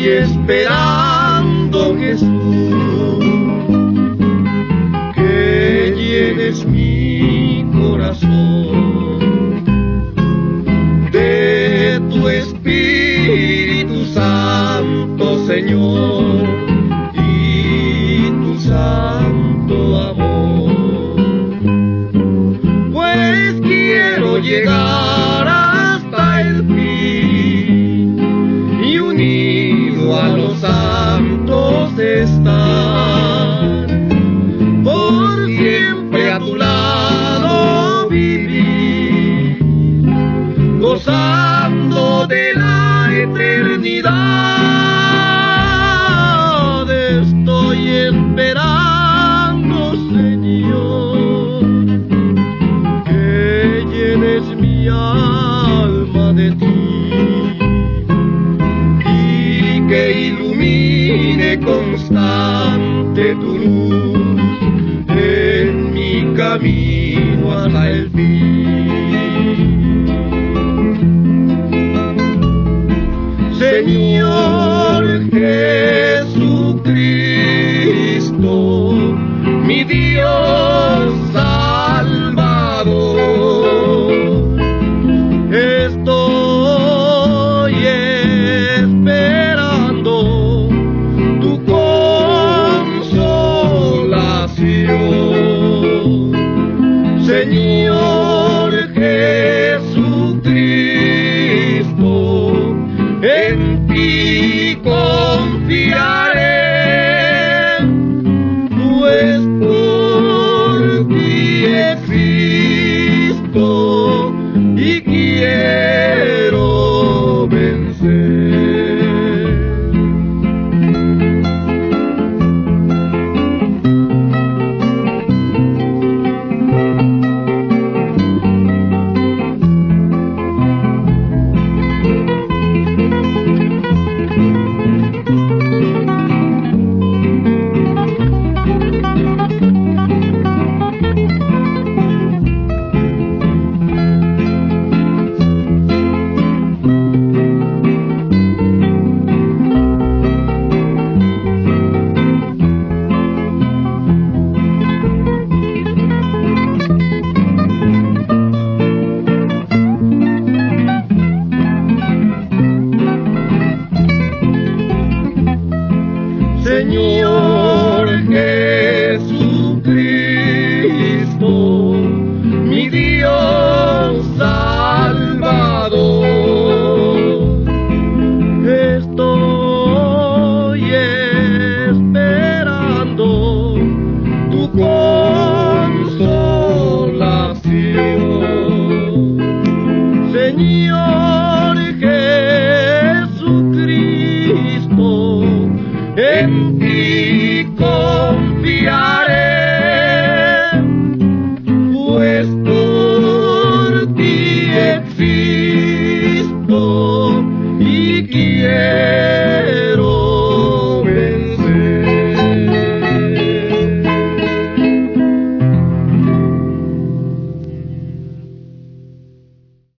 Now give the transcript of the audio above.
Estoy esperando Jesús que llenes mi corazón de tu Espíritu Santo, Señor, constante tu luz en mi camino hasta el fin. Señor Jesucristo, mi Dios Señor pues